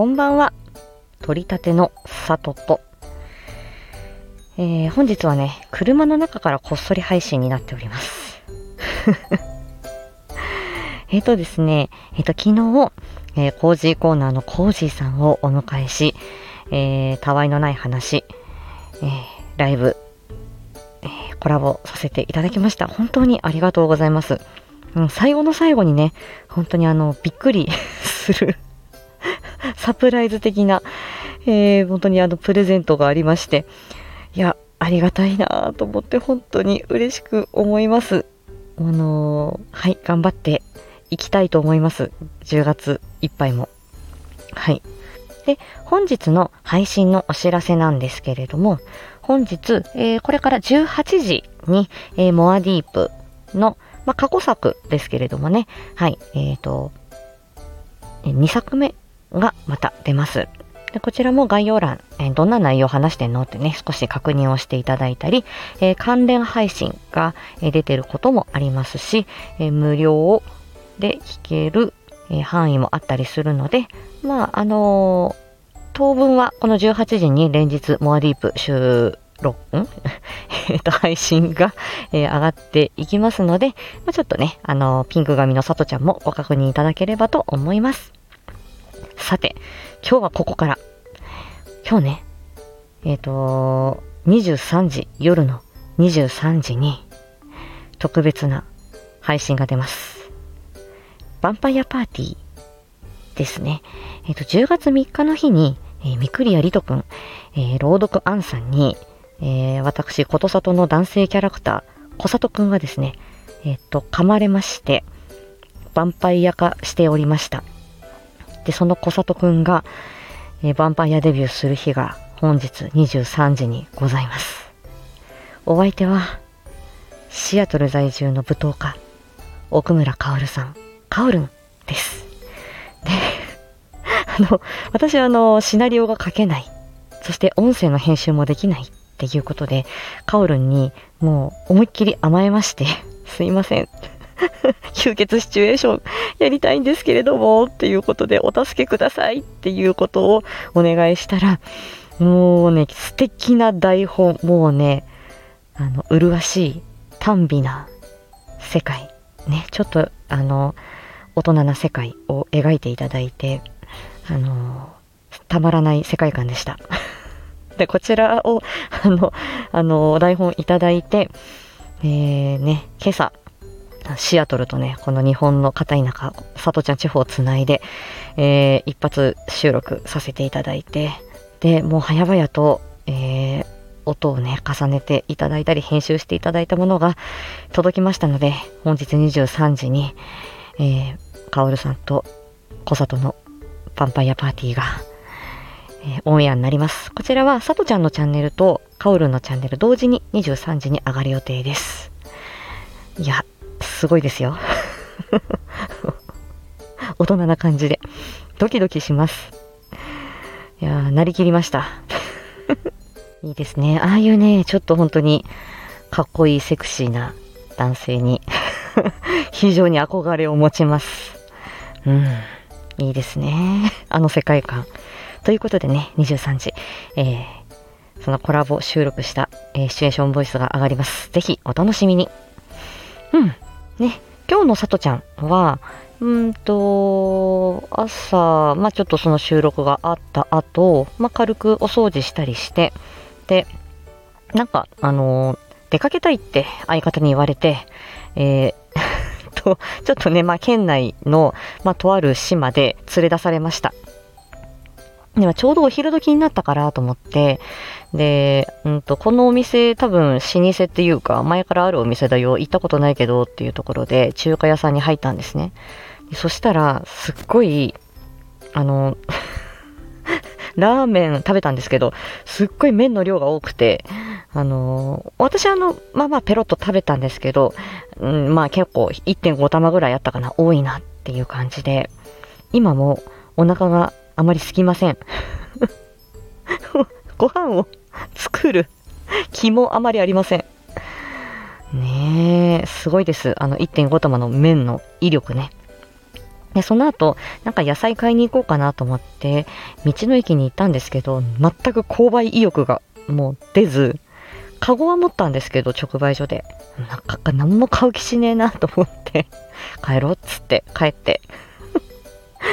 こんばんは。取り立ての里と、えー、本日はね、車の中からこっそり配信になっております。えっとですね、えっ、ー、と、昨日、えー、コージーコーナーのコージーさんをお迎えし、えー、たわいのない話、えー、ライブ、えー、コラボさせていただきました。本当にありがとうございます。うん、最後の最後にね、本当にあの、びっくりする サプライズ的な、えー、本当にあの、プレゼントがありまして、いや、ありがたいなと思って本当に嬉しく思います。あのー、はい、頑張っていきたいと思います。10月いっぱいも。はい。で、本日の配信のお知らせなんですけれども、本日、えー、これから18時に、えー、モアディープの、まあ、過去作ですけれどもね、はい、えっ、ー、と、2作目がまた出ます。でこちらも概要欄、えー、どんな内容を話してんの？ってね、少し確認をしていただいたり、えー、関連配信が、出てることもありますし、え無料で聞ける、え範囲もあったりするので、まあ、あの当分はこの18時に連日モアディープ収録、ん？えっと、配信が、えー、上がっていきますので、まあ、ちょっとね、あの、ピンク髪のさとちゃんもご確認いただければと思います。さて、今日はここから、今日ね、えっ、ー、と、23時、夜の23時に、特別な配信が出ます。ヴァンパイアパーティーですね。えっ、ー、と、10月3日の日に、えー、みくりやりとくん、えー、朗読アンさんに、えー、私、ことさとの男性キャラクター、小里くんがですね、えっ、と、噛まれまして、ヴァンパイア化しておりました。で、その小里くんが、えー、ヴァンパイアデビューする日が本日23時にございます。お相手は、シアトル在住の舞踏家、奥村薫さん、カオルンです。で、あの、私はあの、シナリオが書けない。そして音声の編集もできないっていうことで、カオルンにもう思いっきり甘えまして、すいません。吸血シチュエーションやりたいんですけれども、っていうことでお助けくださいっていうことをお願いしたら、もうね、素敵な台本、もうね、あの、麗しい、短美な世界、ね、ちょっと、あの、大人な世界を描いていただいて、あの、たまらない世界観でした。で、こちらを、あの、あの、台本いただいて、えー、ね、今朝、シアトルとね、この日本の片田舎、佐藤ちゃん地方をつないで、えー、一発収録させていただいて、で、もう早々と、えー、音をね、重ねていただいたり、編集していただいたものが届きましたので、本日23時に、えー、カオルさんと小里のヴァンパイアパーティーが、えー、オンエアになります。こちらは、さとちゃんのチャンネルとカオルのチャンネル同時に23時に上がる予定です。いや、すごいですよ。大人な感じで。ドキドキします。いやー、なりきりました。いいですね。ああいうね、ちょっと本当にかっこいいセクシーな男性に 非常に憧れを持ちます。うん。いいですね。あの世界観。ということでね、23時、えー、そのコラボ収録した、えー、シチュエーションボイスが上がります。ぜひお楽しみに。うん。ね、今日のさとちゃんは、うんと、朝、まあちょっとその収録があった後、まあ軽くお掃除したりして、で、なんか、あのー、出かけたいって相方に言われて、えー と、ちょっとね、まあ県内の、まあとある島で連れ出されました。でもちょうどお昼時になったからと思って、で、うんと、このお店多分老舗っていうか、前からあるお店だよ、行ったことないけどっていうところで中華屋さんに入ったんですね。そしたら、すっごい、あの、ラーメン食べたんですけど、すっごい麺の量が多くて、あの、私あの、まあまあペロッと食べたんですけど、うん、まあ結構1.5玉ぐらいあったかな、多いなっていう感じで、今もお腹があまりすきません。ご飯を作る 気もあまりありません。ねえ、すごいです。あの1.5玉の麺の威力ね。で、その後、なんか野菜買いに行こうかなと思って、道の駅に行ったんですけど、全く購買意欲がもう出ず、カゴは持ったんですけど、直売所で。なんか何も買う気しねえなと思って帰ろうっつって帰って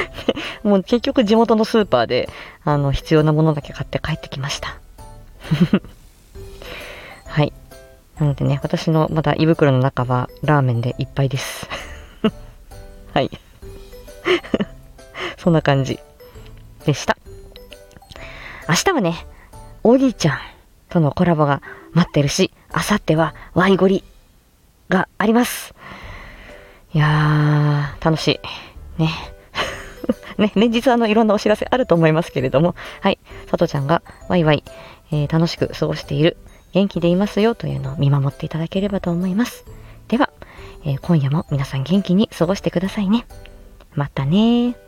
もう結局地元のスーパーで、あの、必要なものだけ買って帰ってきました。はい。なのでね、私のまだ胃袋の中はラーメンでいっぱいです。はい。そんな感じでした。明日はね、おじいちゃんとのコラボが待ってるし、あさってはワイゴリがあります。いやー、楽しい。ね。ね、連日あのいろんなお知らせあると思いますけれども、はい、さとちゃんがワイワイ、えー、楽しく過ごしている、元気でいますよというのを見守っていただければと思います。では、えー、今夜も皆さん元気に過ごしてくださいね。またね